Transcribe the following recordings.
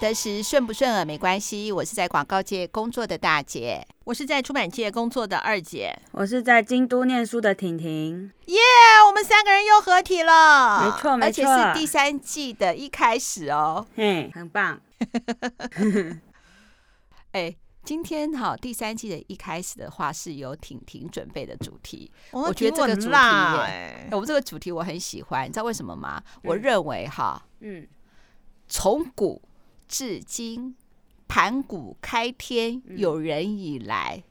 得时，顺不顺耳没关系。我是在广告界工作的大姐，我是在出版界工作的二姐，我是在京都念书的婷婷。耶，yeah, 我们三个人又合体了，没错没错，而且是第三季的一开始哦，嘿，很棒。哎，今天哈第三季的一开始的话是由婷婷准备的主题，哦、我觉得这个主题，哎，我们这个主题我很喜欢，你知道为什么吗？嗯、我认为哈，嗯。从古至今，盘古开天，有人以来，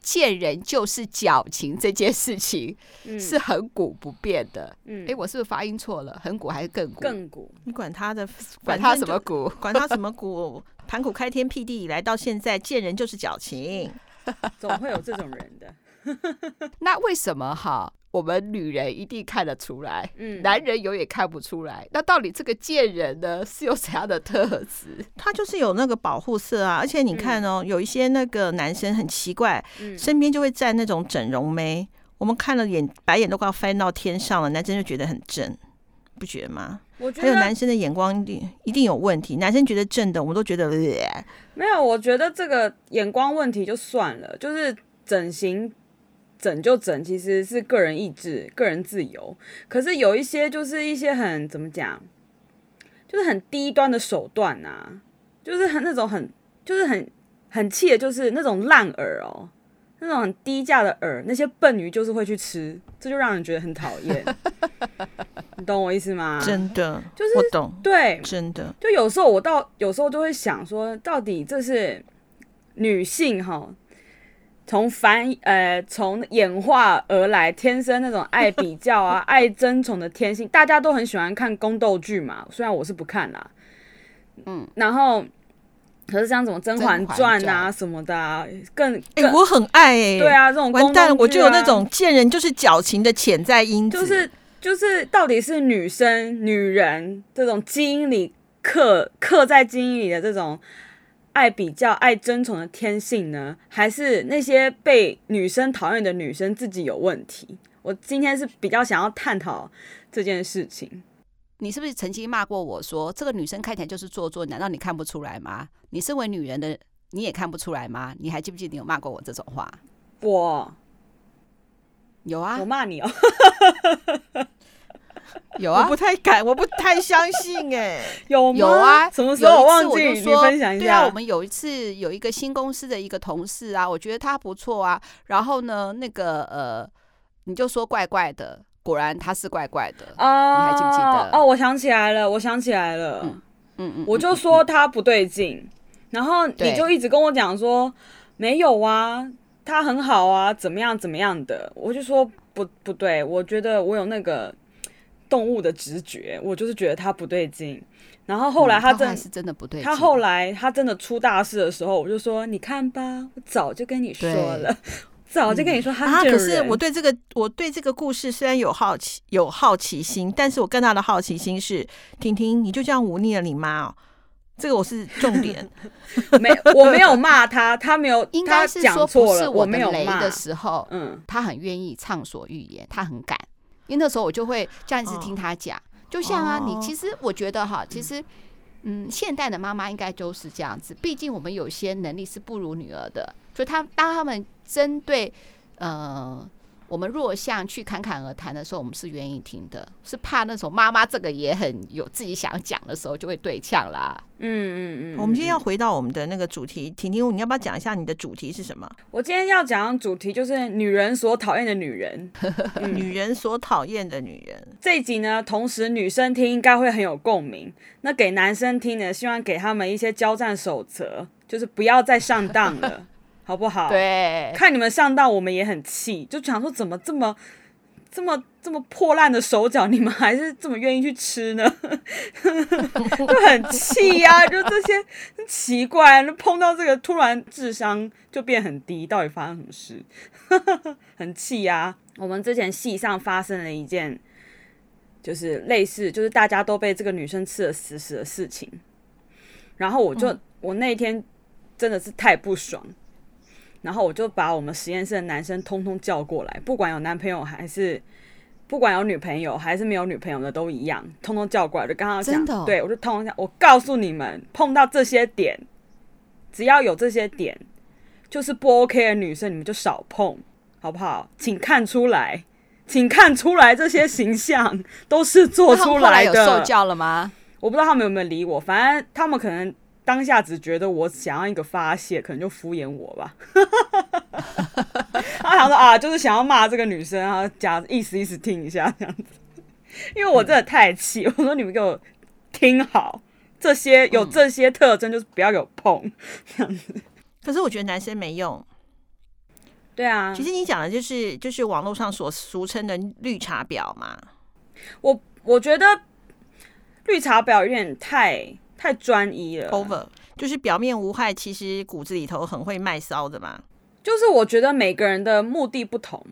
见人就是矫情这件事情是恒古不变的。嗯，哎，我是不是发音错了？恒古还是亘古？亘古，你管他的，管他什么古？管他什么古？盘古开天辟地以来，到现在见人就是矫情，总会有这种人的。那为什么哈？我们女人一定看得出来，嗯，男人永远看不出来。那到底这个贱人呢，是有怎样的特质？他就是有那个保护色啊。而且你看哦，有一些那个男生很奇怪，身边就会站那种整容妹，我们看了眼白眼都快要翻到天上了，男生就觉得很正，不觉得吗？我觉得还有男生的眼光一定一定有问题，男生觉得正的，我们都觉得没有。我觉得这个眼光问题就算了，就是整形。整就整，其实是个人意志、个人自由。可是有一些就是一些很怎么讲，就是很低端的手段啊，就是很那种很就是很很气的，就是那种烂饵哦，那种很低价的饵，那些笨鱼就是会去吃，这就让人觉得很讨厌。你懂我意思吗？真的，就是我懂，对，真的。就有时候我到有时候就会想说，到底这是女性哈？从繁呃从演化而来，天生那种爱比较啊、爱争宠的天性，大家都很喜欢看宫斗剧嘛。虽然我是不看啦，嗯，然后可是像什么《甄嬛传》啊什么的、啊，更哎、欸，我很爱哎、欸，对啊，这种、啊、完蛋，我就有那种见人就是矫情的潜在因子，就是就是到底是女生女人这种基因里刻刻在基因里的这种。爱比较、爱争宠的天性呢，还是那些被女生讨厌的女生自己有问题？我今天是比较想要探讨这件事情。你是不是曾经骂过我说这个女生看起来就是做作？难道你看不出来吗？你身为女人的你也看不出来吗？你还记不记得你有骂过我这种话？我有啊，我骂你哦。有啊，我不太敢，我不太相信哎、欸，有吗？有啊，什么时候我忘记？你分享一下。对啊，我们有一次有一个新公司的一个同事啊，我觉得他不错啊。然后呢，那个呃，你就说怪怪的，果然他是怪怪的啊。你还记不记得？哦，我想起来了，我想起来了。嗯嗯嗯，我就说他不对劲，然后你就一直跟我讲说没有啊，他很好啊，怎么样怎么样的。我就说不不对，我觉得我有那个。动物的直觉，我就是觉得他不对劲。然后后来他真、嗯、是真的不对。他后来他真的出大事的时候，我就说：“你看吧，我早就跟你说了，早就跟你说他。”他、嗯啊、可是我对这个我对这个故事虽然有好奇有好奇心，但是我更大的好奇心是：婷婷，你就这样忤逆了你妈哦？这个我是重点。没，我没有骂他，他没有，应该是说不是我没有骂的时候，嗯，他很愿意畅所欲言，他很敢。因为那时候我就会这样子听他讲，就像啊，你其实我觉得哈，其实嗯，现代的妈妈应该都是这样子。毕竟我们有些能力是不如女儿的，所以他当他们针对呃。我们弱项去侃侃而谈的时候，我们是愿意听的，是怕那种妈妈这个也很有自己想讲的时候就会对呛啦。嗯嗯嗯。我们今天要回到我们的那个主题，婷婷，你要不要讲一下你的主题是什么？我今天要讲的主题就是女人所讨厌的女人，嗯、女人所讨厌的女人。这一集呢，同时女生听应该会很有共鸣。那给男生听呢，希望给他们一些交战守则，就是不要再上当了。好不好？对，看你们上当，我们也很气，就想说怎么这么、这么、这么破烂的手脚，你们还是这么愿意去吃呢？就很气呀、啊，就这些奇怪，碰到这个突然智商就变很低，到底发生什么事？很气呀、啊！我们之前戏上发生了一件，就是类似，就是大家都被这个女生吃了死死的事情，然后我就、嗯、我那天真的是太不爽。然后我就把我们实验室的男生通通叫过来，不管有男朋友还是不管有女朋友还是没有女朋友的都一样，通通叫过来，就刚刚讲，哦、对我就通通讲，我告诉你们，碰到这些点，只要有这些点，就是不 OK 的女生，你们就少碰，好不好？请看出来，请看出来，这些形象都是做出来的。受教了吗？我不知道他们有没有理我，反正他们可能当下只觉得我想要一个发泄，可能就敷衍我吧。他想说啊，就是想要骂这个女生啊，假意思意思听一下这样子。因为我真的太气，我说你们给我听好，这些有这些特征就是不要给我碰这样子。可是我觉得男生没用。对啊，其实你讲的就是就是网络上所俗称的绿茶婊嘛。我我觉得。绿茶婊有点太太专一了，over 就是表面无害，其实骨子里头很会卖骚的嘛。就是我觉得每个人的目的不同。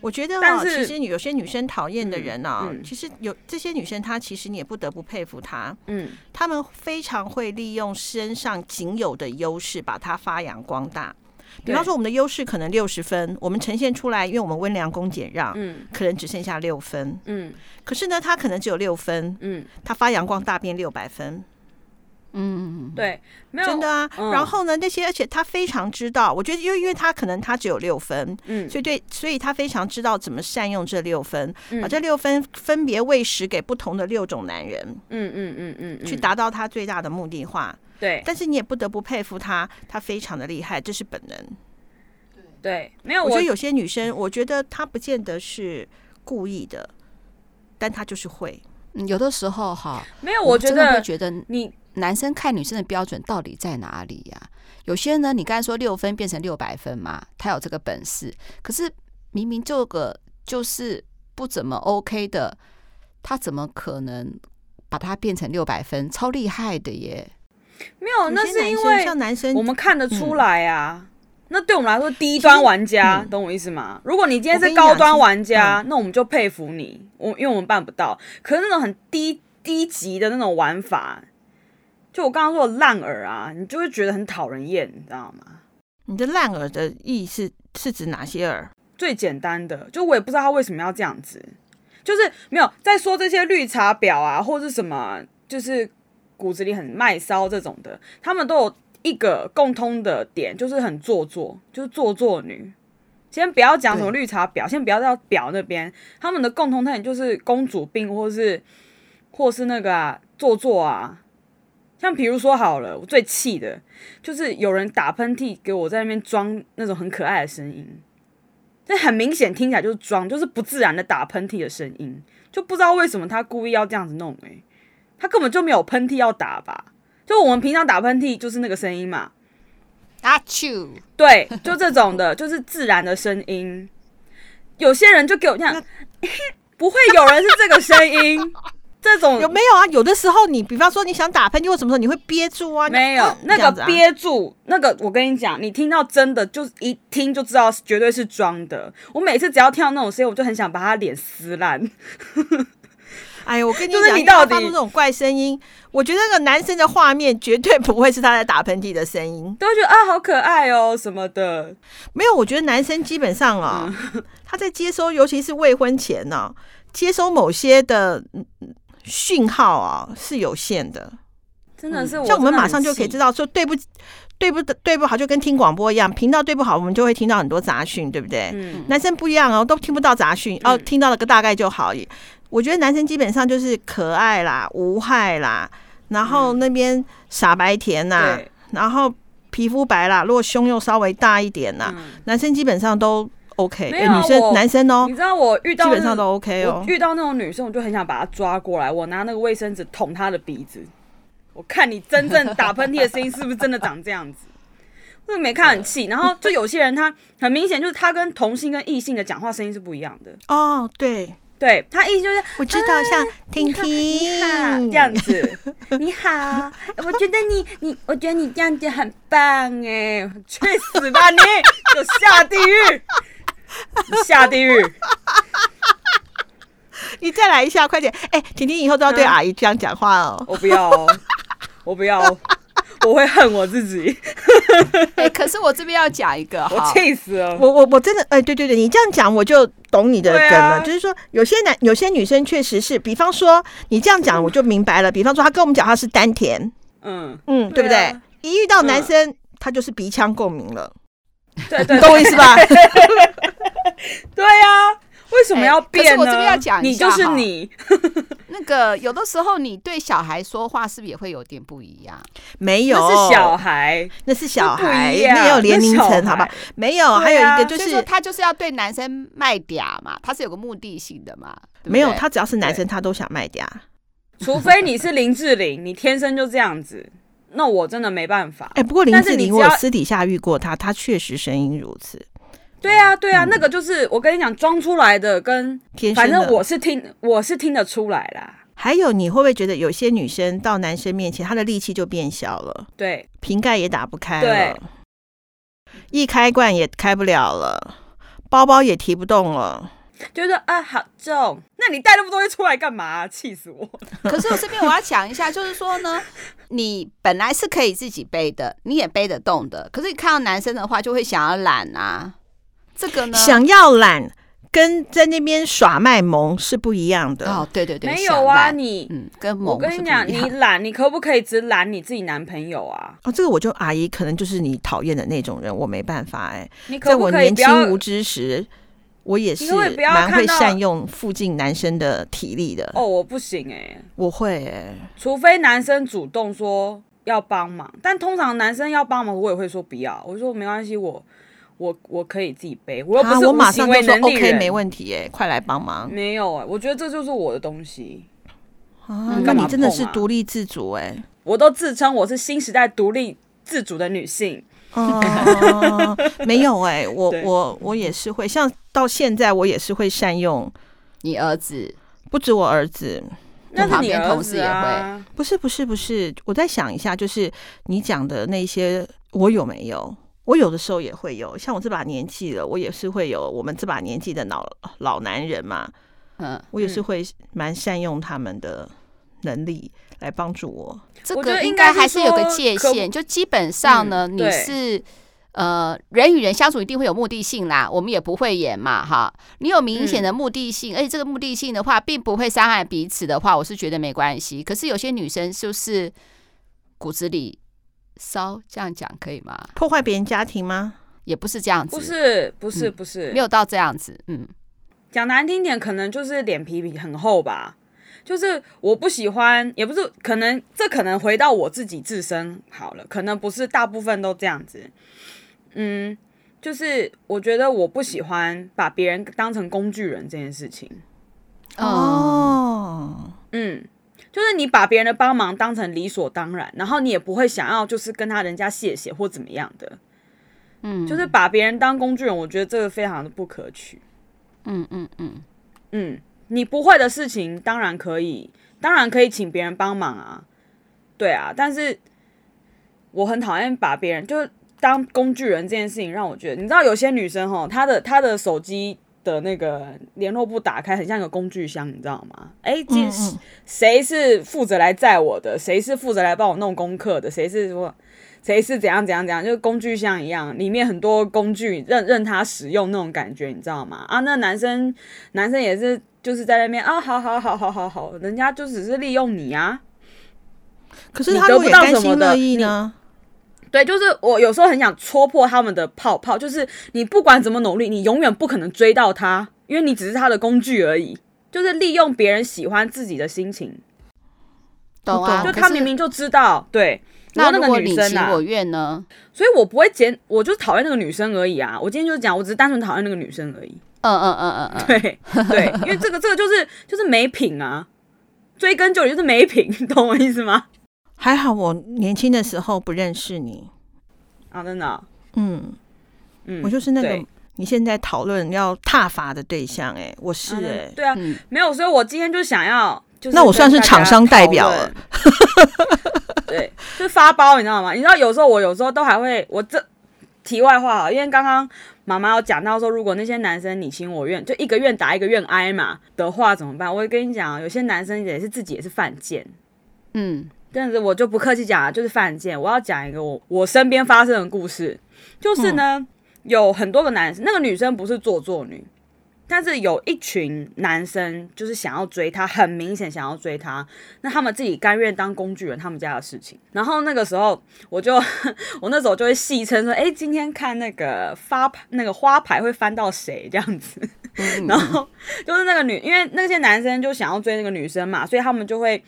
我觉得啊，其实有些女生讨厌的人啊，其实有这些女生，她其实你也不得不佩服她。嗯，她们非常会利用身上仅有的优势，把它发扬光大。比方说，我们的优势可能六十分，我们呈现出来，因为我们温良恭俭让，嗯，可能只剩下六分，嗯。可是呢，他可能只有六分，嗯，他发扬光大变六百分，嗯，对，没有真的啊。然后呢，那些而且他非常知道，我觉得，因为因为他可能他只有六分，嗯，所以对，所以他非常知道怎么善用这六分，把这六分分别喂食给不同的六种男人，嗯嗯嗯嗯，去达到他最大的目的化。对，但是你也不得不佩服他，他非常的厉害，这是本能。对，没有，我觉得有些女生，我觉得她不见得是故意的，但她就是会。嗯，有的时候哈，没有，我觉得会觉得你男生看女生的标准到底在哪里呀？有些呢，你刚才说六分变成六百分嘛，他有这个本事，可是明明这个就是不怎么 OK 的，他怎么可能把它变成六百分？超厉害的耶！没有，那是因为像男生，我们看得出来啊。嗯、那对我们来说，低端玩家，嗯、懂我意思吗？如果你今天是高端玩家，我那我们就佩服你。我因为我们办不到，可是那种很低低级的那种玩法，就我刚刚说的烂耳啊，你就会觉得很讨人厌，你知道吗？你的烂耳的意思是指哪些耳？最简单的，就我也不知道他为什么要这样子，就是没有在说这些绿茶婊啊，或者什么，就是。骨子里很卖骚这种的，他们都有一个共通的点，就是很做作，就是做作女。先不要讲什么绿茶婊，先不要到婊那边，他们的共同特点就是公主病，或是或是那个啊做作啊。像比如说好了，我最气的就是有人打喷嚏给我在那边装那种很可爱的声音，这很明显听起来就是装，就是不自然的打喷嚏的声音，就不知道为什么他故意要这样子弄诶、欸。他根本就没有喷嚏要打吧？就我们平常打喷嚏就是那个声音嘛，阿丘，对，就这种的，就是自然的声音。有些人就给我这样，不会有人是这个声音，这种有没有啊？有的时候你，比方说你想打喷嚏或什么时候，你会憋住啊？没有，那个憋住，那个我跟你讲，你听到真的就一听就知道绝对是装的。我每次只要听到那种声音，我就很想把他脸撕烂。哎呦，我跟你讲，你到底发出这种怪声音，我觉得那个男生的画面绝对不会是他在打喷嚏的声音，都会觉得啊好可爱哦什么的。没有，我觉得男生基本上啊，嗯、他在接收，尤其是未婚前呢、啊，接收某些的讯号啊是有限的。真的是，像我们马上就可以知道说对不对不对不好，就跟听广播一样，频道对不好，我们就会听到很多杂讯，对不对？嗯、男生不一样哦，都听不到杂讯，哦，听到了个大概就好。我觉得男生基本上就是可爱啦、无害啦，然后那边傻白甜呐，嗯、然后皮肤白啦，如果胸又稍微大一点呐，嗯、男生基本上都 OK。女生、男生哦，你知道我遇到基本上都 OK 哦。遇到那种女生，我就很想把她抓过来，我拿那个卫生纸捅她的鼻子，我看你真正打喷嚏的声音是不是真的长这样子？我没看很气。然后就有些人他很明显就是他跟同性跟异性的讲话声音是不一样的哦，对。对，他意思就是我知道，像婷婷这样子，你好，我觉得你你，我觉得你这样子很棒哎，去死吧你，就下地狱，下地狱，你再来一下，快点，哎，婷婷以后都要对阿姨这样讲话哦，我不要，我不要。我会恨我自己，哎，可是我这边要讲一个，我气死了。我我我真的，哎，对对对，你这样讲，我就懂你的梗了，啊、就是说有些男有些女生确实是，比方说你这样讲我就明白了。比方说他跟我们讲他是丹田，嗯嗯，对不对？一遇到男生，他就是鼻腔共鸣了，对对，懂我意思吧？对呀，为什么要变呢？我这边要讲一下，你就是你。那个有的时候你对小孩说话是不是也会有点不一样？没有，那是小孩，那是小孩，没有年龄层，好吧？没有，还有一个就是他就是要对男生卖嗲嘛，他是有个目的性的嘛。没有，他只要是男生，他都想卖嗲。除非你是林志玲，你天生就这样子。那我真的没办法。哎，不过林志玲我私底下遇过他，他确实声音如此。对啊，对啊，那个就是我跟你讲，装出来的跟天生，反正我是听我是听得出来啦。还有，你会不会觉得有些女生到男生面前，她的力气就变小了？对，瓶盖也打不开了，对，易开罐也开不了了，包包也提不动了。就是啊，好重，那你带那么多东西出来干嘛啊？气死我！可是我这边我要讲一下，就是说呢，你本来是可以自己背的，你也背得动的，可是你看到男生的话，就会想要懒啊。这个呢，想要懒跟在那边耍卖萌是不一样的。哦，对对对，没有啊，你嗯，跟萌我跟你讲，你懒，你可不可以只懒你自己男朋友啊？哦，这个我就阿姨可能就是你讨厌的那种人，我没办法哎。你可不可以在我年轻无知时。我也是蛮会善用附近男生的体力的哦，我不行哎、欸，我会哎、欸，除非男生主动说要帮忙，但通常男生要帮忙，我也会说不要，我说没关系，我我我可以自己背，我又不是无行为能力人，啊、OK 没问题哎、欸，快来帮忙。没有哎、欸，我觉得这就是我的东西。啊，那你真的是独立自主哎、欸，我都自称我是新时代独立自主的女性。哦，没有哎、欸，我我我也是会，像到现在我也是会善用你儿子，不止我儿子，那旁边同事也会，啊、不是不是不是，我再想一下，就是你讲的那些，我有没有？我有的时候也会有，像我这把年纪了，我也是会有我们这把年纪的老老男人嘛，嗯，我也是会蛮善用他们的能力来帮助我。这个应该还是有个界限，就基本上呢，你是呃人与人相处一定会有目的性啦，我们也不会演嘛，哈。你有明显的目的性，而且这个目的性的话，并不会伤害彼此的话，我是觉得没关系。可是有些女生就是骨子里骚，这样讲可以吗？破坏别人家庭吗？也不是这样子，不是，不是，不是，没有到这样子。嗯，讲难听点，可能就是脸皮很厚吧。就是我不喜欢，也不是可能，这可能回到我自己自身好了，可能不是大部分都这样子。嗯，就是我觉得我不喜欢把别人当成工具人这件事情。哦，嗯，就是你把别人的帮忙当成理所当然，然后你也不会想要就是跟他人家谢谢或怎么样的。嗯，就是把别人当工具人，我觉得这个非常的不可取。嗯嗯嗯嗯。嗯你不会的事情当然可以，当然可以请别人帮忙啊，对啊。但是我很讨厌把别人就是当工具人这件事情，让我觉得，你知道有些女生哈，她的她的手机的那个联络簿打开，很像一个工具箱，你知道吗？哎，这谁是负责来载我的？谁是负责来帮我弄功课的？谁是说谁是怎样怎样怎样？就是工具箱一样，里面很多工具任任他使用那种感觉，你知道吗？啊，那男生男生也是。就是在那边啊，好好好好好好，人家就只是利用你啊。可是他得不到什么的意呢？对，就是我有时候很想戳破他们的泡泡，就是你不管怎么努力，你永远不可能追到他，因为你只是他的工具而已。就是利用别人喜欢自己的心情，懂啊？就他明明就知道，对。那那个女生啊，我愿呢？所以我不会检，我就是讨厌那个女生而已啊。我今天就是讲，我只是单纯讨厌那个女生而已。嗯嗯嗯嗯嗯，对对，因为这个这个就是就是没品啊，追根究底就是没品，你 懂我意思吗？还好我年轻的时候不认识你。啊，真的、哦，嗯。嗯，我就是那个你现在讨论要踏伐的对象、欸，哎，我是哎、欸啊，对啊，嗯、没有，所以我今天就想要，就是那我算是厂商代表了，对，就是发包，你知道吗？你知道有时候我有时候都还会，我这题外话啊，因为刚刚。妈妈有讲到说，如果那些男生你情我愿，就一个愿打一个愿挨嘛的话，怎么办？我会跟你讲，有些男生也是自己也是犯贱，嗯，但是我就不客气讲了，就是犯贱。我要讲一个我我身边发生的故事，就是呢，嗯、有很多个男生，那个女生不是做作女，但是有一群男生就是想要追她，很明显想要追她，那他们自己甘愿当工具人，他们家的事情。然后那个时候，我就 我那时候就会戏称说，哎、欸，今天看那个发牌那个花牌会翻到谁这样子。然后就是那个女，因为那些男生就想要追那个女生嘛，所以他们就会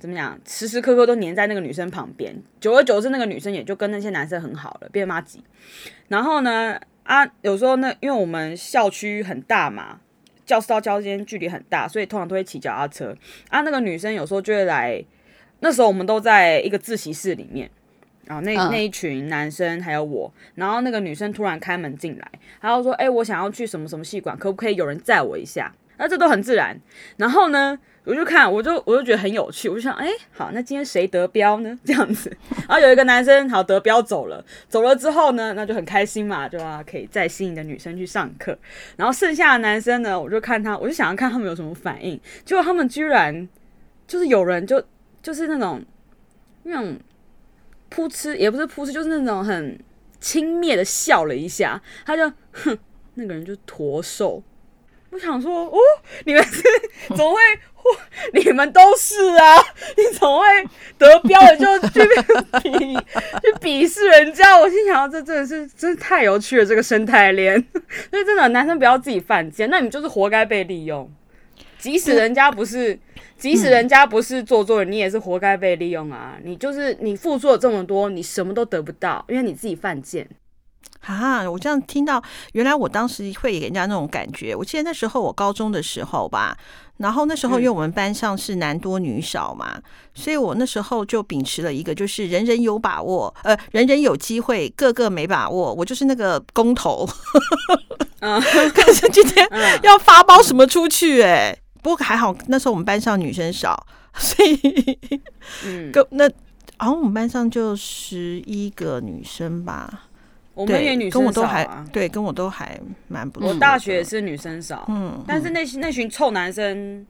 怎么讲，时时刻刻都黏在那个女生旁边。久而久之，那个女生也就跟那些男生很好了，变妈吉。然后呢？啊，有时候那因为我们校区很大嘛，教室到教室间距离很大，所以通常都会骑脚踏车。啊，那个女生有时候就会来，那时候我们都在一个自习室里面，然后那那一群男生还有我，然后那个女生突然开门进来，然后说：“哎，我想要去什么什么戏馆，可不可以有人载我一下？”那这都很自然。然后呢？我就看，我就我就觉得很有趣，我就想，哎、好，那今天谁得标呢？这样子，然后有一个男生好得标走了，走了之后呢，那就很开心嘛，就啊可以再吸引的女生去上课。然后剩下的男生呢，我就看他，我就想要看他们有什么反应。结果他们居然就是有人就就是那种那种扑哧，也不是扑哧，就是那种很轻蔑的笑了一下。他就哼，那个人就驼兽。我想说，哦，你们是 怎么会？你们都是啊！你怎么会得标了就去比 去鄙视人家？我心想，这真的是真的太有趣了，这个生态链。所以真的，男生不要自己犯贱，那你就是活该被利用。即使人家不是，即使人家不是做作人，你也是活该被利用啊！你就是你付出了这么多，你什么都得不到，因为你自己犯贱。啊！我这样听到，原来我当时会给人家那种感觉。我记得那时候我高中的时候吧，然后那时候因为我们班上是男多女少嘛，嗯、所以我那时候就秉持了一个，就是人人有把握，呃，人人有机会，个个没把握。我就是那个公投，嗯，可是今天要发包什么出去、欸？哎，不过还好那时候我们班上女生少，所以，嗯，那好像我们班上就十一个女生吧。我们也女生少啊，对，跟我都还蛮不错。我大学也是女生少，嗯，但是那那群臭男生，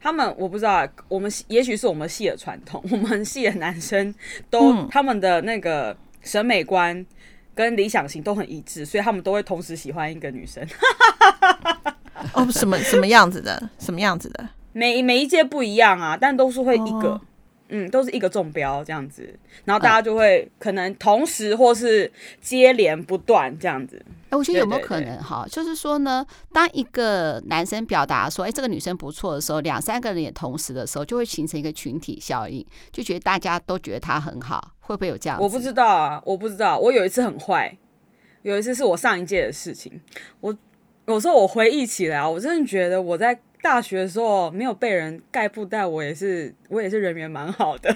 他们我不知道，我们也许是我们系的传统，我们系的男生都他们的那个审美观跟理想型都很一致，所以他们都会同时喜欢一个女生。哦，什么什么样子的？什么样子的？每每一届不一样啊，但都是会一个。嗯，都是一个中标这样子，然后大家就会可能同时或是接连不断这样子。哎、欸，我觉得有没有可能哈？就是说呢，当一个男生表达说“哎、欸，这个女生不错”的时候，两三个人也同时的时候，就会形成一个群体效应，就觉得大家都觉得她很好，会不会有这样？我不知道啊，我不知道。我有一次很坏，有一次是我上一届的事情。我有时候我回忆起来，我真的觉得我在。大学的时候没有被人盖布袋，我也是我也是人缘蛮好的，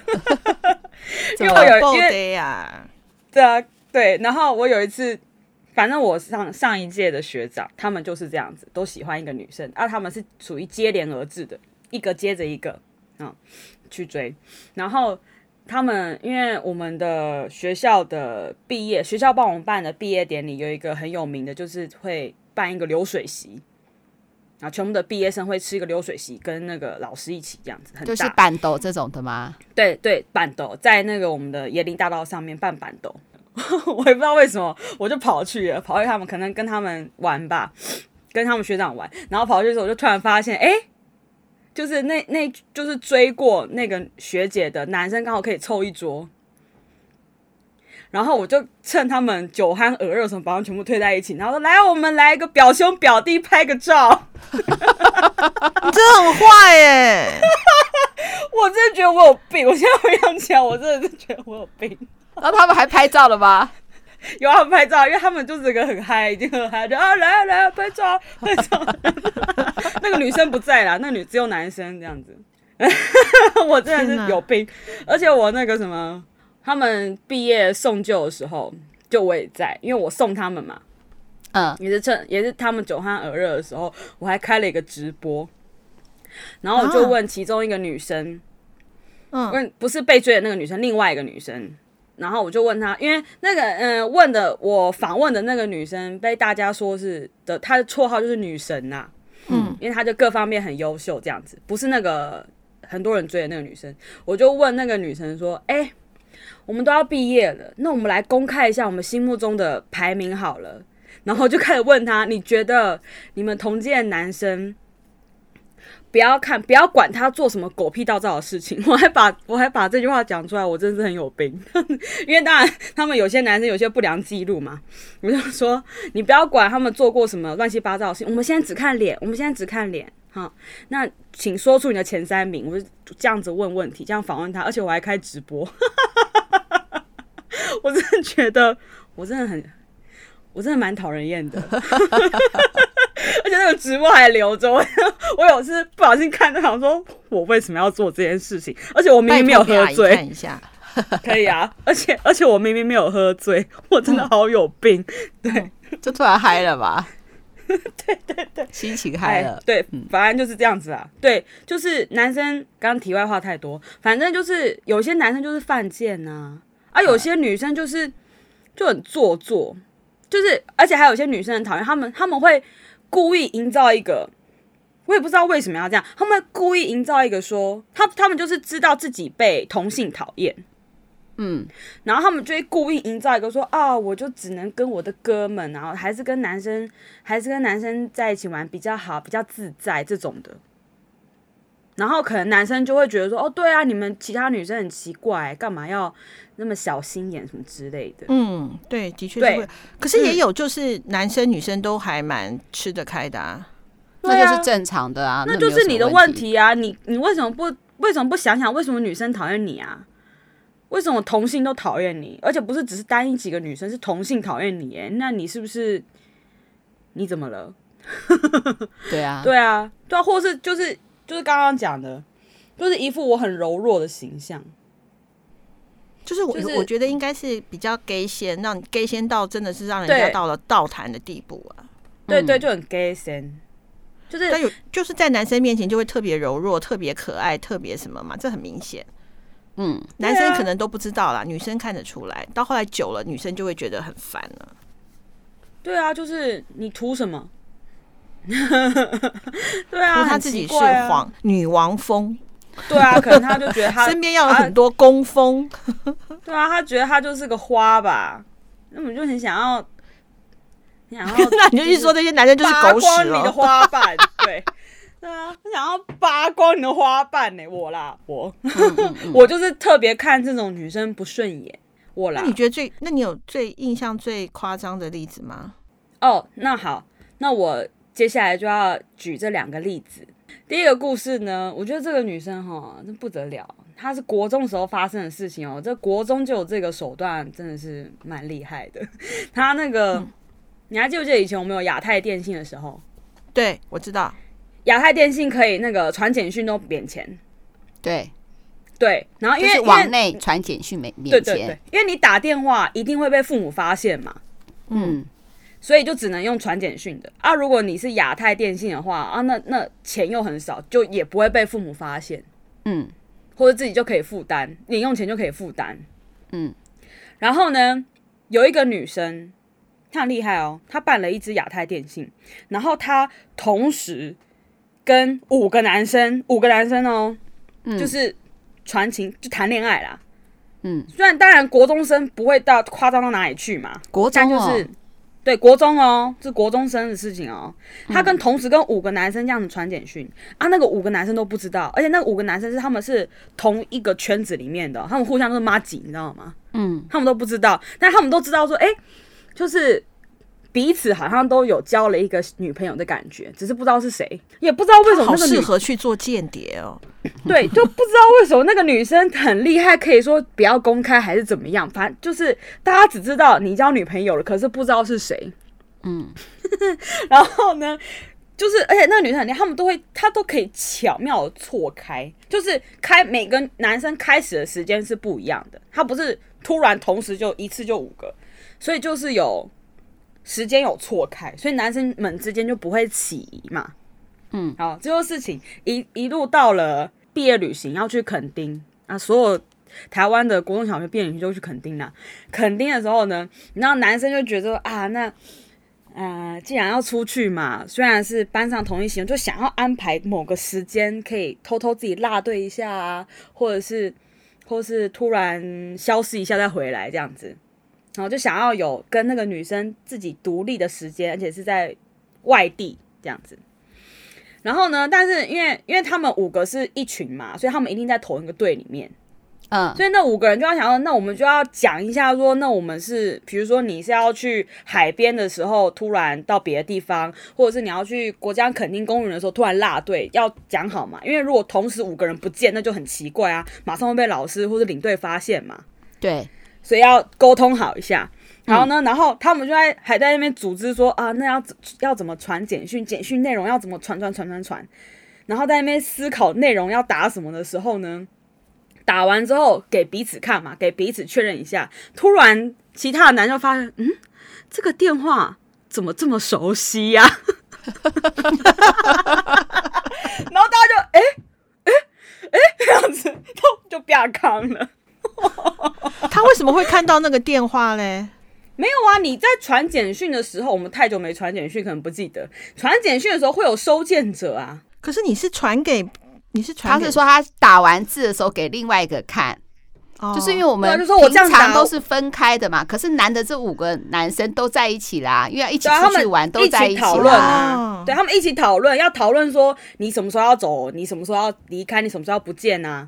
因为我有因为呀，对啊对，然后我有一次，反正我上上一届的学长，他们就是这样子，都喜欢一个女生，啊，他们是属于接连而至的，一个接着一个，嗯，去追，然后他们因为我们的学校的毕业，学校帮我们办的毕业典礼有一个很有名的，就是会办一个流水席。啊，全部的毕业生会吃一个流水席，跟那个老师一起这样子，很，就是板斗这种的吗？对对，板斗在那个我们的椰林大道上面办板斗，我也不知道为什么，我就跑去了，跑去他们可能跟他们玩吧，跟他们学长玩，然后跑去的时候，我就突然发现，哎、欸，就是那那就是追过那个学姐的男生，刚好可以凑一桌。然后我就趁他们酒酣耳热什么，把他们全部推在一起，然后说：“来，我们来一个表兄表弟拍个照。”你真的很坏耶！我真的觉得我有病。我现在回想起来，我真的是觉得我有病。然后他们还拍照了吧？有啊拍照，因为他们就是个很嗨，已经很嗨，就啊来啊来啊拍照拍照。那个女生不在啦，那个女只有男生这样子。我真的是有病，而且我那个什么。他们毕业送旧的时候，就我也在，因为我送他们嘛，嗯，也是趁也是他们酒酣耳热的时候，我还开了一个直播，然后我就问其中一个女生，嗯，问不是被追的那个女生，另外一个女生，然后我就问她，因为那个嗯问的我访问的那个女生被大家说是的，她的绰号就是女神呐，嗯，因为她就各方面很优秀这样子，不是那个很多人追的那个女生，我就问那个女生说，哎。我们都要毕业了，那我们来公开一下我们心目中的排名好了。然后就开始问他，你觉得你们同届男生？不要看，不要管他做什么狗屁倒灶的事情。我还把我还把这句话讲出来，我真是很有病。因为当然，他们有些男生有些不良记录嘛。我就说，你不要管他们做过什么乱七八糟的事情。我们现在只看脸，我们现在只看脸。好，那请说出你的前三名。我就这样子问问题，这样访问他，而且我还开直播。我真的觉得，我真的很，我真的蛮讨人厌的。而且那个直播还留着，我 我有次不小心看到，想说我为什么要做这件事情？而且我明明没有喝醉，看一下，可以啊。而且而且我明明没有喝醉，我真的好有病。嗯、对，就突然嗨了吧？对对对，心情嗨了。对，反正就是这样子啊。对，就是男生刚刚题外话太多，反正就是有些男生就是犯贱呐，啊，有些女生就是就很做作，就是而且还有些女生很讨厌他们，他们会。故意营造一个，我也不知道为什么要这样。他们故意营造一个说，他他们就是知道自己被同性讨厌，嗯，然后他们就会故意营造一个说啊，我就只能跟我的哥们，然后还是跟男生，还是跟男生在一起玩比较好，比较自在这种的。然后可能男生就会觉得说，哦，对啊，你们其他女生很奇怪，干嘛要那么小心眼什么之类的？嗯，对，的确是会。可是也有就是男生女生都还蛮吃得开的啊，嗯、那就是正常的啊，那就是你的问题啊。你你为什么不为什么不想想为什么女生讨厌你啊？为什么同性都讨厌你？而且不是只是单一几个女生，是同性讨厌你？哎，那你是不是你怎么了？对啊，对啊，对啊，或是就是。就是刚刚讲的，就是一副我很柔弱的形象。就是我，我觉得应该是比较 gay 先，让 gay 先到真的是让人家到了倒谈的地步啊。对对，就很 gay 先，就是但有就是在男生面前就会特别柔弱、特别可爱、特别什么嘛，这很明显。嗯，男生可能都不知道啦，女生看得出来。到后来久了，女生就会觉得很烦了。对啊，就是你图什么？对啊，他自己是皇、啊、女王风，对啊，可能他就觉得他 身边要有很多工蜂，对啊，他觉得他就是个花吧，那我就很想要，想要，那你就一说这些男生就是狗屎，你的花瓣，对，对啊，他想要扒光你的花瓣呢，我啦，我，我就是特别看这种女生不顺眼，我啦，那你觉得最，那你有最印象最夸张的例子吗？哦，那好，那我。接下来就要举这两个例子。第一个故事呢，我觉得这个女生哈，真不得了。她是国中时候发生的事情哦，这国中就有这个手段，真的是蛮厉害的。她那个，嗯、你还记不记得以前我们有亚太电信的时候？对，我知道。亚太电信可以那个传简讯都免钱。对，对。然后因为往内传简讯免免钱，对对对，因为你打电话一定会被父母发现嘛。嗯。所以就只能用传简讯的啊！如果你是亚太电信的话啊，那那钱又很少，就也不会被父母发现，嗯，或者自己就可以负担，零用钱就可以负担，嗯。然后呢，有一个女生，她很厉害哦，她办了一支亚太电信，然后她同时跟五个男生，五个男生哦，嗯，就是传情，就谈恋爱啦，嗯。虽然当然国中生不会到夸张到哪里去嘛，国中就是。对，国中哦，是国中生的事情哦。他跟同时跟五个男生这样子传简讯啊，那个五个男生都不知道，而且那五个男生是他们是同一个圈子里面的，他们互相都是妈几，你知道吗？嗯，他们都不知道，但他们都知道说，哎，就是。彼此好像都有交了一个女朋友的感觉，只是不知道是谁，也不知道为什么那个适合去做间谍哦。对，就不知道为什么那个女生很厉害，可以说不要公开还是怎么样，反正就是大家只知道你交女朋友了，可是不知道是谁。嗯，然后呢，就是而且那个女生很厉害，他们都会，她都可以巧妙的错开，就是开每个男生开始的时间是不一样的，她不是突然同时就一次就五个，所以就是有。时间有错开，所以男生们之间就不会起疑嘛。嗯，好，最后事情一一路到了毕业旅行要去垦丁啊，所有台湾的国中小学毕业旅行都去垦丁啦。垦丁的时候呢，然后男生就觉得啊，那呃，既然要出去嘛，虽然是班上同一行，就想要安排某个时间可以偷偷自己落队一下啊，或者是或是突然消失一下再回来这样子。然后就想要有跟那个女生自己独立的时间，而且是在外地这样子。然后呢，但是因为因为他们五个是一群嘛，所以他们一定在同一个队里面。嗯，所以那五个人就要想说，那我们就要讲一下说，那我们是，比如说你是要去海边的时候，突然到别的地方，或者是你要去国家垦丁公园的时候，突然落队，要讲好嘛？因为如果同时五个人不见，那就很奇怪啊，马上会被老师或者领队发现嘛。对，所以要沟通好一下。然后呢，嗯、然后他们就在还在那边组织说啊，那要要怎么传简讯？简讯内容要怎么传传传传传？然后在那边思考内容要打什么的时候呢？打完之后给彼此看嘛，给彼此确认一下。突然，其他的男就发现，嗯，这个电话怎么这么熟悉呀、啊？然后大家就，哎哎哎，这样子就就变康了。他为什么会看到那个电话嘞？没有啊，你在传简讯的时候，我们太久没传简讯，可能不记得。传简讯的时候会有收件者啊。可是你是传给。你是传他是说他打完字的时候给另外一个看，哦、就是因为我们平常都是分开的嘛。可是男的这五个男生都在一起啦，因为要一起出去玩，都在一起讨论啊。对，他们一起讨论，要讨论说你什么时候要走，你什么时候要离开，你什么时候要不见啊？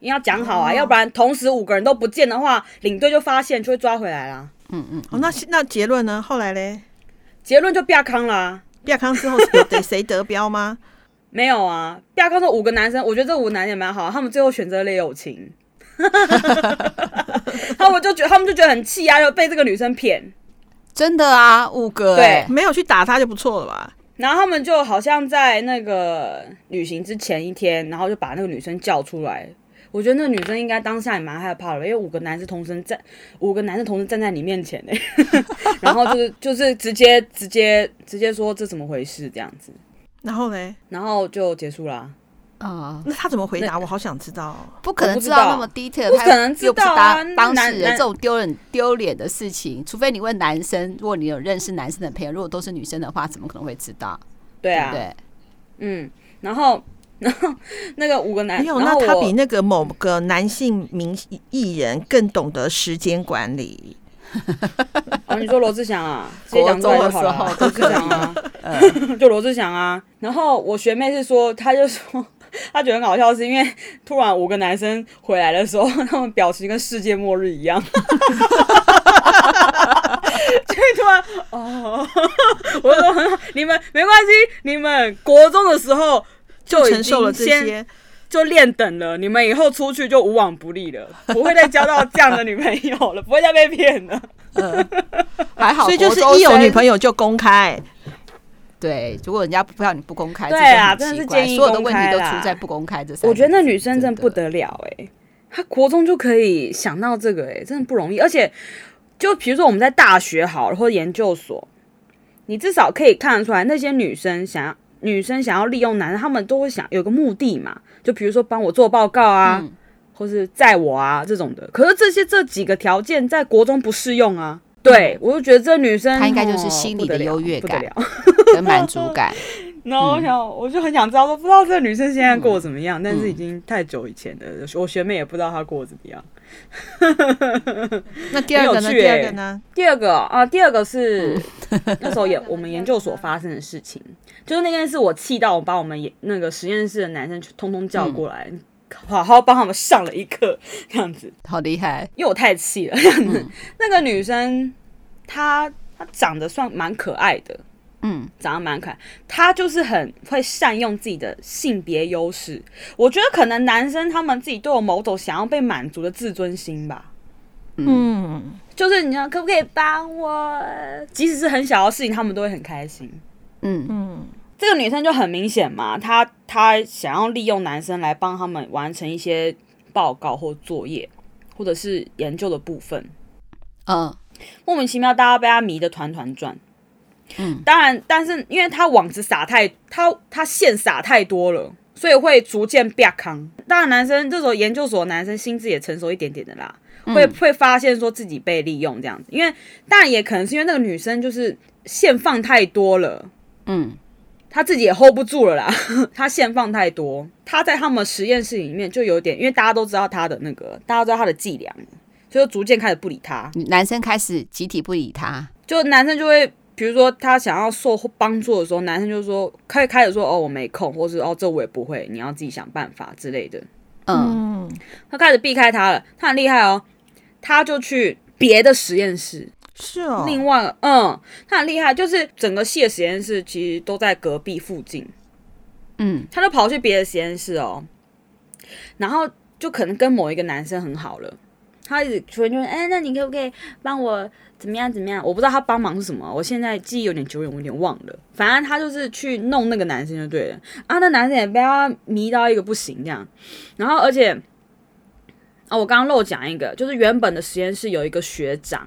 你要讲好啊，哦、要不然同时五个人都不见的话，领队就发现就会抓回来啦。嗯嗯，哦，那那结论呢？后来嘞？结论就变康啦。变康之后有得谁得标吗？没有啊，第二个说五个男生，我觉得这五个男生也蛮好，他们最后选择了友情，他们就觉得他们就觉得很气啊，又被这个女生骗，真的啊，五个对，没有去打他就不错了吧？然后他们就好像在那个旅行之前一天，然后就把那个女生叫出来，我觉得那女生应该当下也蛮害怕的，因为五个男生同时站，五个男生同时站在你面前呢，然后就是就是直接直接直接说这怎么回事这样子。然后呢？然后就结束了。啊、嗯，那他怎么回答？我好想知道。不可能知道那么 detail，不可能知道啊！当事人这种丢人丢脸的事情，除非你问男生，如果你有认识男生的朋友，如果都是女生的话，怎么可能会知道？对啊，对，嗯。然后，然后那个五个男，没有，那他比那个某个男性名艺人更懂得时间管理。哦，你说罗志祥啊？直接讲出来就好了。罗志祥啊，就罗志祥啊。然后我学妹是说，她就说她觉得很好笑，是因为突然五个男生回来的时候，他们表情跟世界末日一样。就突然哦，我说很好，你们没关系，你们国中的时候就承受了这些。就练等了，你们以后出去就无往不利了，不会再交到这样的女朋友了，不会再被骗了。嗯，还好，所以就是一有女朋友就公开。对，如果人家不要你不公开，对啊，真的是建议所有的问题都出在不公开这。我觉得那女生真的不得了哎、欸，她国中就可以想到这个哎、欸，真的不容易。而且，就比如说我们在大学好了，或者研究所，你至少可以看得出来，那些女生想要。女生想要利用男生，他们都会想有个目的嘛，就比如说帮我做报告啊，嗯、或是载我啊这种的。可是这些这几个条件在国中不适用啊。对，我就觉得这女生她应该就是心理的优越感跟满足感。然后我想，嗯、我就很想知道，说不知道这个女生现在过得怎么样，嗯、但是已经太久以前的，我学妹也不知道她过得怎么样。那第二个呢？第二个呢？第二个啊，第二个是那时候也我们研究所发生的事情，就是那件事我气到我把我们研那个实验室的男生通通叫过来，嗯、好好帮他们上了一课，这样子 好厉害，因为我太气了。这样子，嗯、那个女生她她长得算蛮可爱的。嗯，长得蛮可爱，他就是很会善用自己的性别优势。我觉得可能男生他们自己都有某种想要被满足的自尊心吧。嗯，就是你要可不可以帮我？即使是很小的事情，他们都会很开心。嗯嗯，这个女生就很明显嘛，她她想要利用男生来帮他们完成一些报告或作业，或者是研究的部分。嗯，莫名其妙，大家被他迷得团团转。嗯，当然，但是因为他网子撒太，他他线撒太多了，所以会逐渐变康。当然，男生这种研究所的男生心智也成熟一点点的啦，嗯、会会发现说自己被利用这样子。因为当然也可能是因为那个女生就是线放太多了，嗯，他自己也 hold 不住了啦。他线放太多，他在他们实验室里面就有点，因为大家都知道他的那个，大家都知道他的伎俩，就逐渐开始不理他，男生开始集体不理他，就男生就会。比如说他想要受帮助的时候，男生就说可以开始说哦，我没空，或是哦，这我也不会，你要自己想办法之类的。嗯，他开始避开他了，他很厉害哦，他就去别的实验室。是哦，另外，嗯，他很厉害，就是整个系的实验室其实都在隔壁附近。嗯，他就跑去别的实验室哦，然后就可能跟某一个男生很好了，他一直说就说，哎，那你可不可以帮我？怎么样？怎么样？我不知道他帮忙是什么，我现在记忆有点久远，我有点忘了。反正他就是去弄那个男生就对了啊，那男生也被他迷到一个不行这样。然后而且啊，我刚刚漏讲一个，就是原本的实验室有一个学长，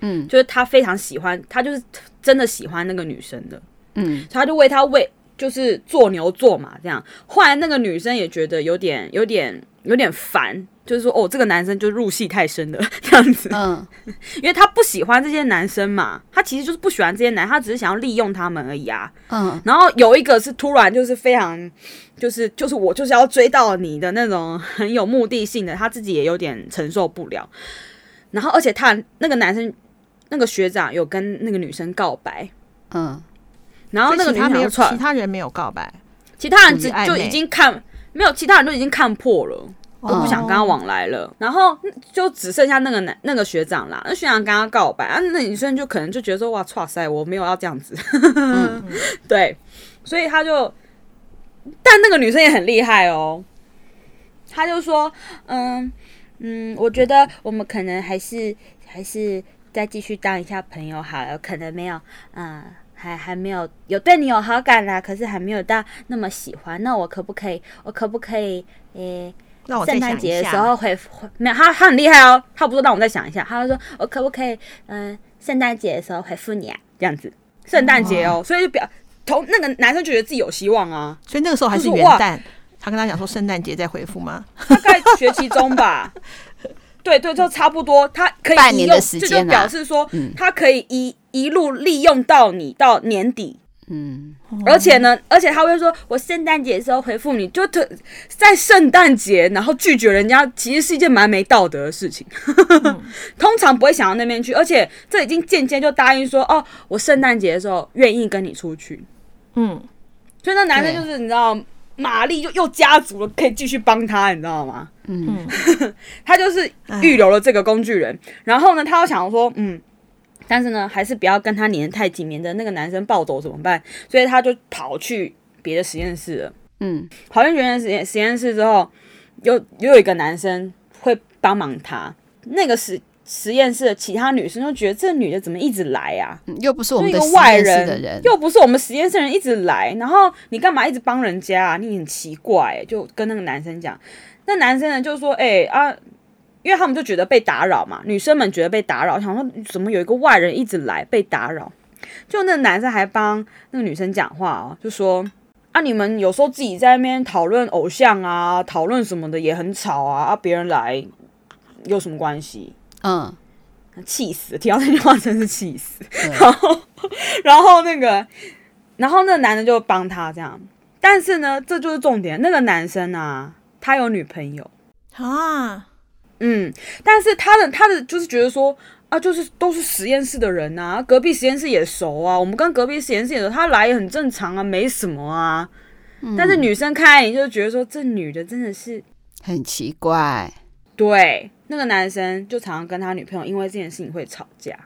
嗯，就是他非常喜欢，他就是真的喜欢那个女生的，嗯，所以他就为他为就是做牛做马这样。后来那个女生也觉得有点有点有点烦。就是说，哦，这个男生就入戏太深了，这样子。嗯，因为他不喜欢这些男生嘛，他其实就是不喜欢这些男生，他只是想要利用他们而已啊。嗯，然后有一个是突然就是非常，就是就是我就是要追到你的那种 很有目的性的，他自己也有点承受不了。然后，而且他那个男生那个学长有跟那个女生告白，嗯，然后那个女生没有，其他人没有告白，其他人只就已经看没有，其他人都已经看破了。都不想跟他往来了，然后就只剩下那个男那个学长啦。那学长跟他告白啊，那女生就可能就觉得说哇，哇塞，我没有要这样子。嗯、对，所以他就，但那个女生也很厉害哦。他就说，嗯嗯，我觉得我们可能还是还是再继续当一下朋友好了，可能没有，嗯，还还没有有对你有好感啦，可是还没有到那么喜欢。那我可不可以？我可不可以？诶、欸？圣诞节的时候回回没有他，他很厉害哦。他不说让我再想一下，他就说我可不可以嗯，圣诞节的时候回复你啊？这样子，圣诞节哦，所以就表同那个男生觉得自己有希望啊。所以那个时候还是元旦，他跟他讲说圣诞节再回复吗？大概学期中吧。对对，就差不多。他可以半年的时间，这就表示说他可以一一路利用到你到年底。嗯，而且呢，而且他会说，我圣诞节的时候回复你，就特在圣诞节，然后拒绝人家，其实是一件蛮没道德的事情。嗯、通常不会想到那边去，而且这已经渐渐就答应说，哦，我圣诞节的时候愿意跟你出去。嗯，所以那男生就是你知道，马力就又加足了，可以继续帮他，你知道吗？嗯，他就是预留了这个工具人，然后呢，他又想说，嗯。但是呢，还是不要跟他黏太紧，免得那个男生暴走怎么办？所以他就跑去别的实验室了。嗯，跑去别的实验实验室之后，又又有一个男生会帮忙他。那个实实验室的其他女生就觉得这女的怎么一直来呀、啊？又不是我们的外人，又不是我们实验室的人一直来，然后你干嘛一直帮人家啊？你很奇怪、欸，就跟那个男生讲。那男生呢就说：“哎、欸、啊。”因为他们就觉得被打扰嘛，女生们觉得被打扰，想说怎么有一个外人一直来被打扰，就那个男生还帮那个女生讲话哦，就说啊，你们有时候自己在那边讨论偶像啊，讨论什么的也很吵啊，啊，别人来有什么关系？嗯，气死！听到那句话真是气死。嗯、然后，然后那个，然后那个男的就帮他这样，但是呢，这就是重点，那个男生啊，他有女朋友啊。嗯，但是他的他的就是觉得说啊，就是都是实验室的人呐、啊，隔壁实验室也熟啊，我们跟隔壁实验室也熟，他来也很正常啊，没什么啊。嗯、但是女生看你就觉得说，这女的真的是很奇怪。对，那个男生就常常跟他女朋友因为这件事情会吵架，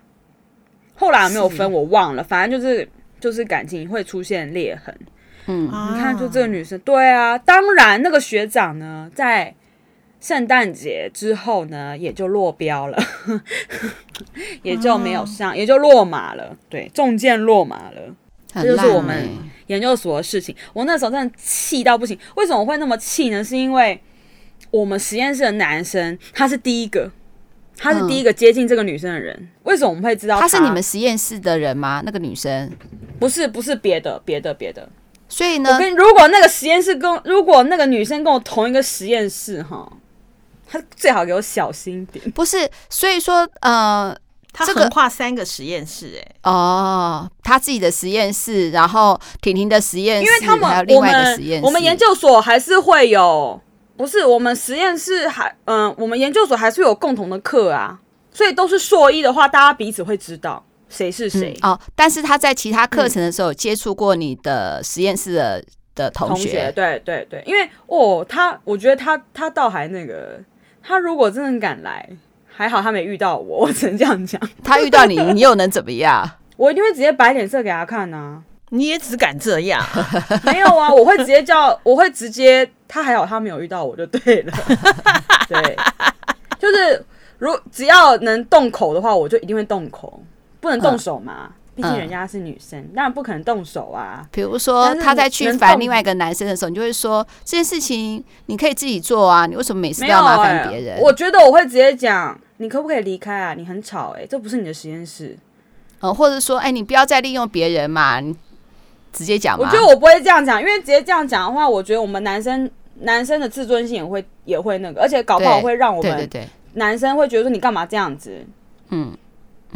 后来有没有分我忘了，反正就是就是感情会出现裂痕。嗯，你看，就这个女生，对啊，当然那个学长呢，在。圣诞节之后呢，也就落标了，也就没有上，也就落马了。对，中箭落马了，这就是我们研究所的事情。我那时候真的气到不行。为什么会那么气呢？是因为我们实验室的男生他是第一个，他是第一个接近这个女生的人。嗯、为什么我们会知道他？他是你们实验室的人吗？那个女生不是，不是别的，别的，别的。所以呢，跟如果那个实验室跟如果那个女生跟我同一个实验室，哈。他最好给我小心点，不是，所以说，呃，他横跨三个实验室，哎，哦，他自己的实验室，然后婷婷的实验室，因为他们还有另外一个实验室，我们研究所还是会有不是，我们实验室还嗯、呃，我们研究所还是有共同的课啊，所以都是硕一的话，大家彼此会知道谁是谁、嗯、哦。但是他在其他课程的时候接触过你的实验室的的同学，同学对对对，因为哦，他我觉得他他倒还那个，他如果真的敢来，还好他没遇到我，我只能这样讲。他遇到你，你又能怎么样？我一定会直接摆脸色给他看呐、啊。你也只敢这样？没有啊，我会直接叫，我会直接，他还好，他没有遇到我就对了。对，就是如只要能动口的话，我就一定会动口，不能动手嘛，毕、嗯、竟人家是女生，当然不可能动手啊。比如说他在去烦另外一个男生的时候，你就会说这件事情你可以自己做啊，你为什么每次都要麻烦别人、欸？我觉得我会直接讲，你可不可以离开啊？你很吵哎、欸，这不是你的实验室。嗯，或者说，哎、欸，你不要再利用别人嘛。你直接讲，我觉得我不会这样讲，因为直接这样讲的话，我觉得我们男生男生的自尊心也会也会那个，而且搞不好会让我们男生会觉得说你干嘛这样子，嗯，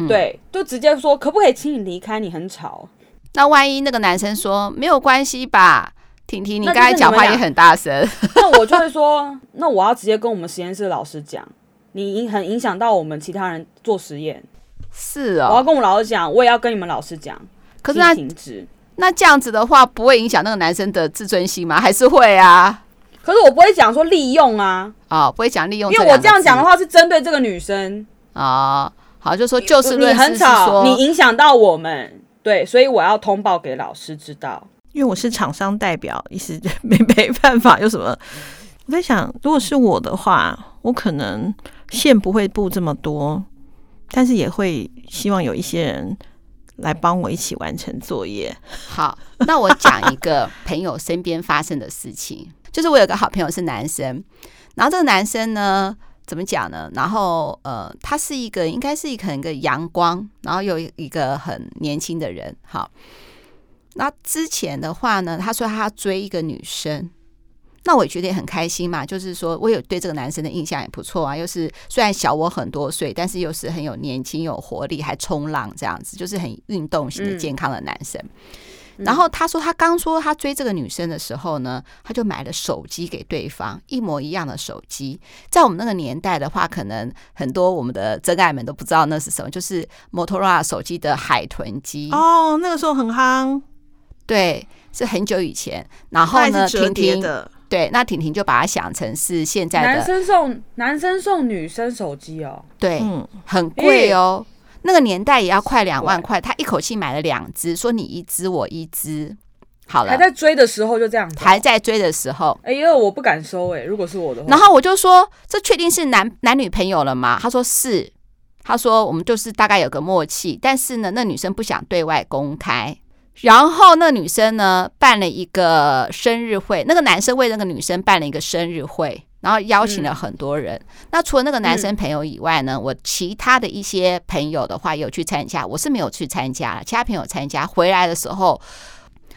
对，就直接说可不可以请你离开，你很吵。那万一那个男生说没有关系吧，婷婷，你刚才讲话也很大声，那我就会说，那我要直接跟我们实验室的老师讲，你影很影响到我们其他人做实验，是啊、哦，我要跟我们老师讲，我也要跟你们老师讲，可是他停止。那这样子的话，不会影响那个男生的自尊心吗？还是会啊？可是我不会讲说利用啊，哦，不会讲利用，因为我这样讲的话是针对这个女生啊、哦。好，就说就事论事，你很吵，你影响到我们，对，所以我要通报给老师知道。因为我是厂商代表，一时没没办法，有什么？我在想，如果是我的话，我可能线不会布这么多，但是也会希望有一些人。来帮我一起完成作业。好，那我讲一个朋友身边发生的事情，就是我有个好朋友是男生，然后这个男生呢，怎么讲呢？然后呃，他是一个应该是一个很个阳光，然后有一个很年轻的人。好，那之前的话呢，他说他要追一个女生。那我也觉得也很开心嘛，就是说我有对这个男生的印象也不错啊，又是虽然小我很多岁，但是又是很有年轻、有活力，还冲浪这样子，就是很运动型的健康的男生。嗯、然后他说他刚说他追这个女生的时候呢，他就买了手机给对方，一模一样的手机。在我们那个年代的话，可能很多我们的真爱们都不知道那是什么，就是摩托罗拉手机的海豚机哦，那个时候很夯，对，是很久以前。然后呢，婷婷的。对，那婷婷就把它想成是现在的男生送男生送女生手机哦，对，嗯，很贵哦，那个年代也要快两万块，他一口气买了两只，说你一只我一只，好了，还在追的时候就这样，还在追的时候，哎呦，我不敢收哎，如果是我的话，然后我就说，这确定是男男女朋友了吗？他说是，他说我们就是大概有个默契，但是呢，那女生不想对外公开。然后那女生呢，办了一个生日会，那个男生为那个女生办了一个生日会，然后邀请了很多人。嗯、那除了那个男生朋友以外呢，嗯、我其他的一些朋友的话有去参加，我是没有去参加。其他朋友参加回来的时候，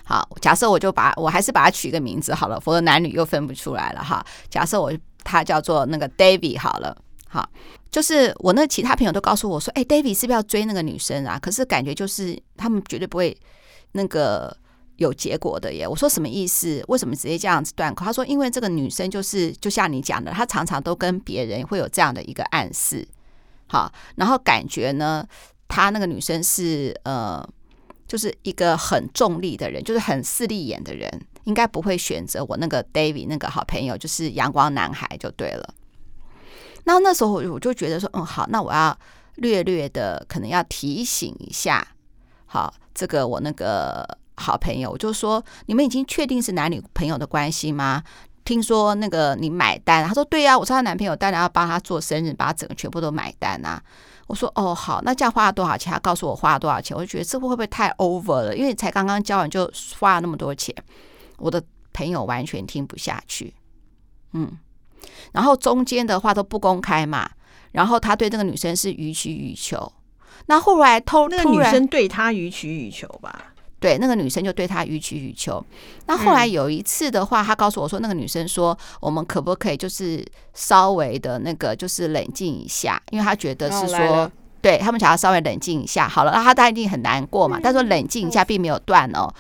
好，假设我就把我还是把它取个名字好了，否则男女又分不出来了哈。假设我他叫做那个 David 好了，好，就是我那其他朋友都告诉我说，哎，David 是不是要追那个女生啊？可是感觉就是他们绝对不会。那个有结果的耶，我说什么意思？为什么直接这样子断口？他说，因为这个女生就是就像你讲的，她常常都跟别人会有这样的一个暗示，好，然后感觉呢，她那个女生是呃，就是一个很重利的人，就是很势利眼的人，应该不会选择我那个 David 那个好朋友，就是阳光男孩就对了。那那时候我就觉得说，嗯，好，那我要略略的可能要提醒一下，好。这个我那个好朋友，我就说，你们已经确定是男女朋友的关系吗？听说那个你买单，他说对呀、啊，我是他男朋友，当然要帮他做生日，把他整个全部都买单啊。我说哦好，那这样花了多少钱？他告诉我花了多少钱，我就觉得这会不会太 over 了？因为才刚刚交完就花了那么多钱，我的朋友完全听不下去。嗯，然后中间的话都不公开嘛，然后他对这个女生是予取予求。那后来偷那个女生对他予取予求吧？对，那个女生就对他予取予求。那后来有一次的话，他告诉我说，那个女生说，我们可不可以就是稍微的那个就是冷静一下，因为他觉得是说对他们想要稍微冷静一下。好了，那他他一定很难过嘛。但说冷静一下并没有断哦。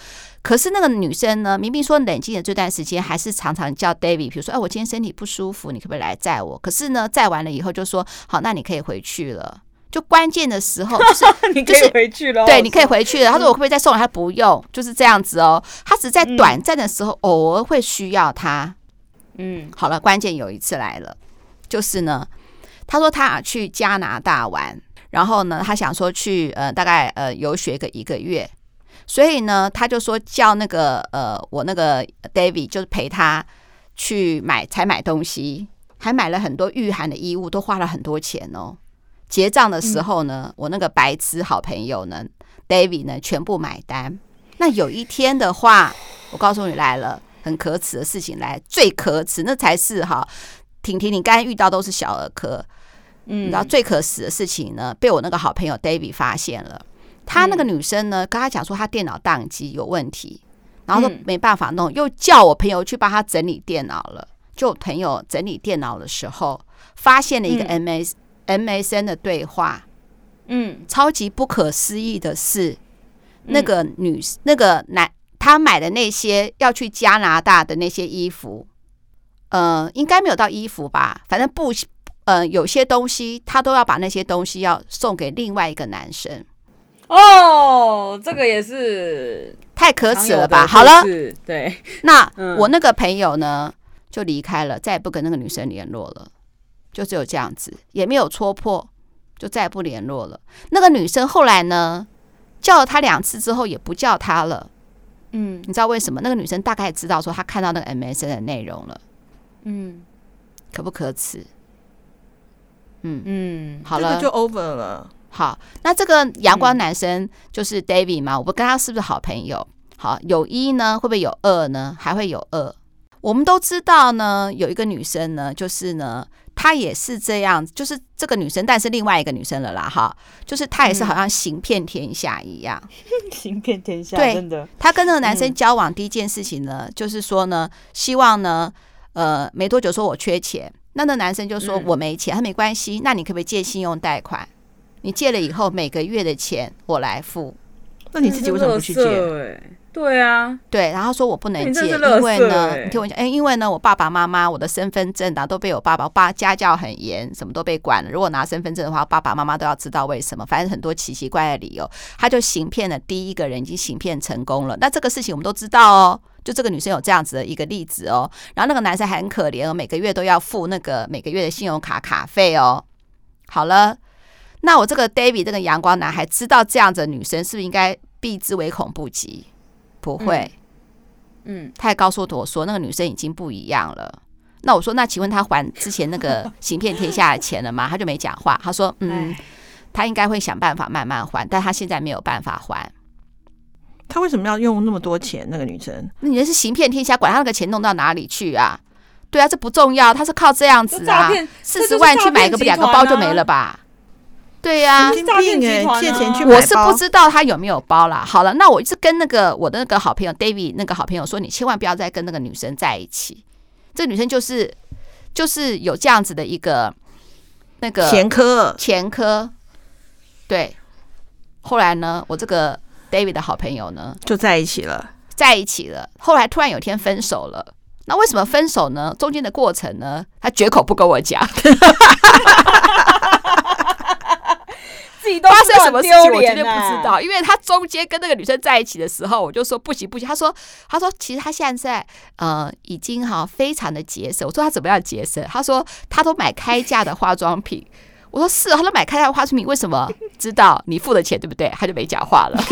可是那个女生呢，明明说冷静的这段时间，还是常常叫 David，比如说，哎，我今天身体不舒服，你可不可以来载我？可是呢，载完了以后就说，好，那你可以回去了。就关键的时候，就是你可以回去了，对，你可以回去了。他说我可不可以再送？他不用，就是这样子哦。他只在短暂的时候偶尔会需要他。嗯，好了，关键有一次来了，就是呢，他说他想去加拿大玩，然后呢，他想说去呃大概呃游学个一个月，所以呢，他就说叫那个呃我那个 David 就是陪他去买才买东西，还买了很多御寒的衣物，都花了很多钱哦。结账的时候呢，我那个白痴好朋友呢，David 呢，全部买单。那有一天的话，我告诉你来了，很可耻的事情来，最可耻，那才是哈。婷婷，你刚才遇到都是小儿科，嗯，然后最可耻的事情呢，被我那个好朋友 David 发现了。他那个女生呢，跟他讲说他电脑宕机有问题，然后说没办法弄，又叫我朋友去帮他整理电脑了。就朋友整理电脑的时候，发现了一个 MS。MSN 的对话，嗯，超级不可思议的是，那个女，那个男，他买的那些要去加拿大的那些衣服，呃，应该没有到衣服吧？反正不，呃，有些东西他都要把那些东西要送给另外一个男生。哦，这个也是太可耻了吧？好了，对，那 我那个朋友呢，就离开了，再也不跟那个女生联络了。就只有这样子，也没有戳破，就再也不联络了。那个女生后来呢，叫了他两次之后，也不叫他了。嗯，你知道为什么？那个女生大概知道说，她看到那个 MSN 的内容了。嗯，可不可耻？嗯嗯，好了，就 over 了。好，那这个阳光男生就是 David 嘛？我不跟他是不是好朋友？好，有一呢，会不会有二呢？还会有二。我们都知道呢，有一个女生呢，就是呢。她也是这样，就是这个女生，但是另外一个女生了啦，哈，就是她也是好像行骗天下一样，嗯、行骗天下，对，真的。她跟那个男生交往第一件事情呢，嗯、就是说呢，希望呢，呃，没多久说我缺钱，那那男生就说我没钱，他没关系，那你可不可以借信用贷款？你借了以后每个月的钱我来付，那你自己为什么不去借？对啊，对，然后说我不能借，因为呢，你听我讲，哎，因为呢，我爸爸妈妈，我的身份证啊，都被我爸爸，我爸家教很严，什么都被管了。如果拿身份证的话，爸爸妈妈都要知道为什么，反正很多奇奇怪怪的理由，他就行骗了第一个人，已经行骗成功了。那这个事情我们都知道哦，就这个女生有这样子的一个例子哦，然后那个男生还很可怜哦，每个月都要付那个每个月的信用卡卡费哦。好了，那我这个 David 这个阳光男孩知道这样子的女生，是不是应该避之唯恐不及？不会，嗯，他还告诉我说那个女生已经不一样了。那我说，那请问他还之前那个行骗天下的钱了吗？他就没讲话。他说，嗯，他应该会想办法慢慢还，但他现在没有办法还。他为什么要用那么多钱？那个女生，那人是行骗天下，管他那个钱弄到哪里去啊？对啊，这不重要，他是靠这样子啊，四十万去买个两个包就没了吧？对呀、啊，借钱去，我是不知道他有没有包啦。好了，那我是跟那个我的那个好朋友 David 那个好朋友说，你千万不要再跟那个女生在一起。这女生就是就是有这样子的一个那个前科，前科。对，后来呢，我这个 David 的好朋友呢就在一起了，在一起了。后来突然有一天分手了。那为什么分手呢？中间的过程呢，他绝口不跟我讲。发生什么事情我绝对不知道，因为他中间跟那个女生在一起的时候，我就说不行不行。他说他说其实他现在呃已经哈非常的节省。我说他怎么样节省？他说他都买开价的化妆品。我说是，他都买开价的化妆品，为什么？知道你付的钱对不对？他就没讲话了。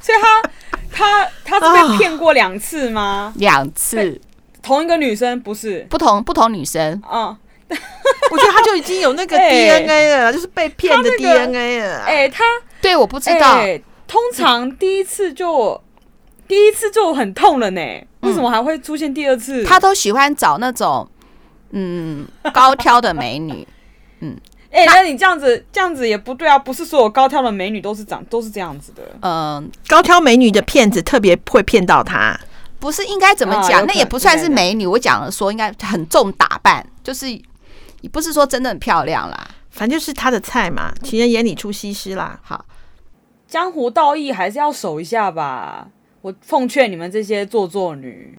所以他他他是被骗过两次吗？两次，同一个女生不是？不同不同女生嗯。我觉得他就已经有那个 DNA 了，欸、就是被骗的 DNA 了。哎、欸，他对，我不知道。欸、通常第一次就第一次就很痛了呢，嗯、为什么还会出现第二次？他都喜欢找那种嗯高挑的美女。嗯，哎、欸，那你这样子这样子也不对啊！不是所有高挑的美女都是长都是这样子的。嗯，高挑美女的骗子特别会骗到他。不是应该怎么讲？啊、那也不算是美女。我讲了说应该很重打扮，就是。也不是说真的很漂亮啦，反正就是他的菜嘛，情人眼里出西施啦。好，江湖道义还是要守一下吧。我奉劝你们这些做作女。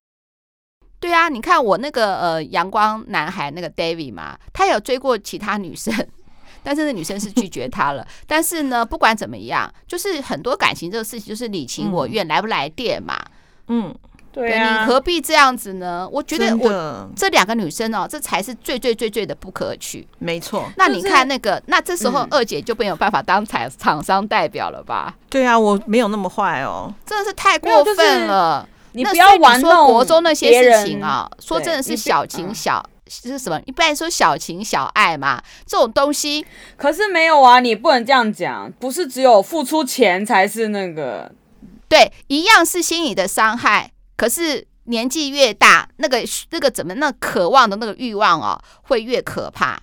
对啊，你看我那个呃阳光男孩那个 David 嘛，他有追过其他女生，但是那女生是拒绝他了。但是呢，不管怎么样，就是很多感情这个事情就是你情我愿，嗯、来不来电嘛。嗯，对啊，你何必这样子呢？我觉得我这两个女生哦，这才是最最最最的不可取。没错，那你看那个，那这时候二姐就没有办法当厂厂商代表了吧？对啊，我没有那么坏哦，真的是太过分了。你不要玩弄国中那些事情啊！说真的是小情小是什么？一般说小情小爱嘛，这种东西。可是没有啊，你不能这样讲，不是只有付出钱才是那个。对，一样是心理的伤害。可是年纪越大，那个那个怎么那渴望的那个欲望哦，会越可怕。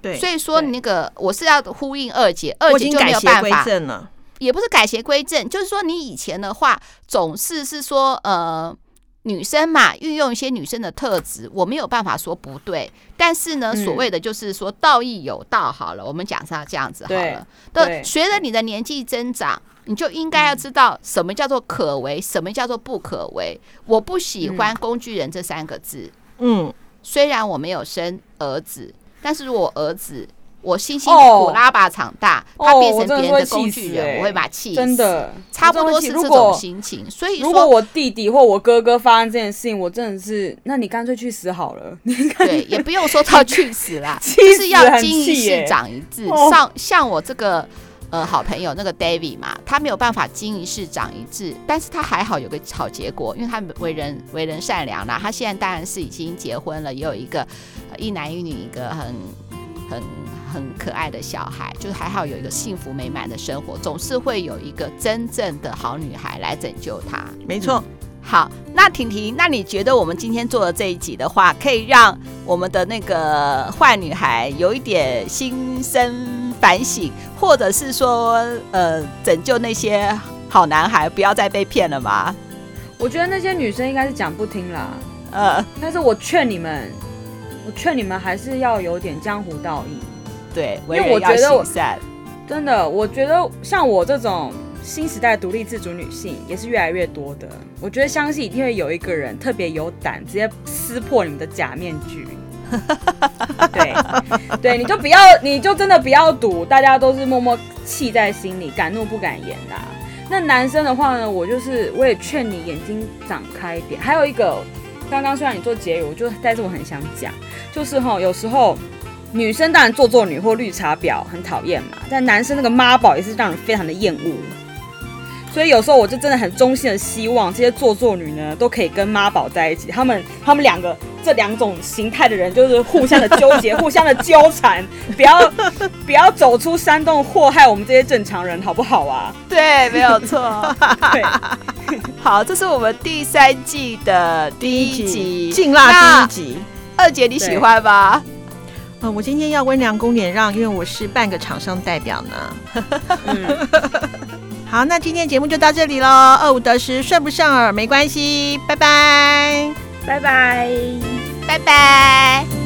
对，所以说那个我是要呼应二姐，二姐就没有办法。也不是改邪归正，就是说你以前的话总是是说呃女生嘛，运用一些女生的特质，我没有办法说不对。但是呢，所谓的就是说道义有道，好了，我们讲上这样子好了。对，随着你的年纪增长，你就应该要知道什么叫做可为，什么叫做不可为。我不喜欢工具人这三个字。嗯，虽然我没有生儿子，但是如果儿子。我辛辛苦苦拉拔长大，他变成别人的工具人，我会把气死。真的，差不多是这种心情。所以，如果我弟弟或我哥哥发生这件事情，我真的是，那你干脆去死好了。对，也不用说他去死啦，就是要经一事长一智。像像我这个呃好朋友那个 David 嘛，他没有办法经一事长一智，但是他还好有个好结果，因为他为人为人善良啦。他现在当然是已经结婚了，也有一个一男一女一个很很。很可爱的小孩，就是还好有一个幸福美满的生活，总是会有一个真正的好女孩来拯救他。没错。嗯，好，那婷婷，那你觉得我们今天做的这一集的话，可以让我们的那个坏女孩有一点心生反省，或者是说，呃，拯救那些好男孩不要再被骗了吗？我觉得那些女生应该是讲不听啦，呃，但是我劝你们，我劝你们还是要有点江湖道义。对，因为我觉得我真的，我觉得像我这种新时代独立自主女性也是越来越多的。我觉得相信一定会有一个人特别有胆，直接撕破你们的假面具。对，对，你就不要，你就真的不要赌，大家都是默默气在心里，敢怒不敢言的啊。那男生的话呢，我就是我也劝你眼睛长开一点。还有一个，刚刚虽然你做结语，我就但是我很想讲，就是哈，有时候。女生当然做作女或绿茶婊很讨厌嘛，但男生那个妈宝也是让人非常的厌恶。所以有时候我就真的很衷心的希望这些做作女呢都可以跟妈宝在一起，他们他们两个这两种形态的人就是互相的纠结，互相的纠缠，不要 不要走出山洞祸害我们这些正常人，好不好啊？对，没有错。对，好，这是我们第三季的第一集，劲辣第一集。二姐你喜欢吗？嗯，我今天要温良恭俭让，因为我是半个厂商代表呢。嗯、好，那今天节目就到这里喽。二五得十，顺不顺耳没关系，拜拜，拜拜，拜拜。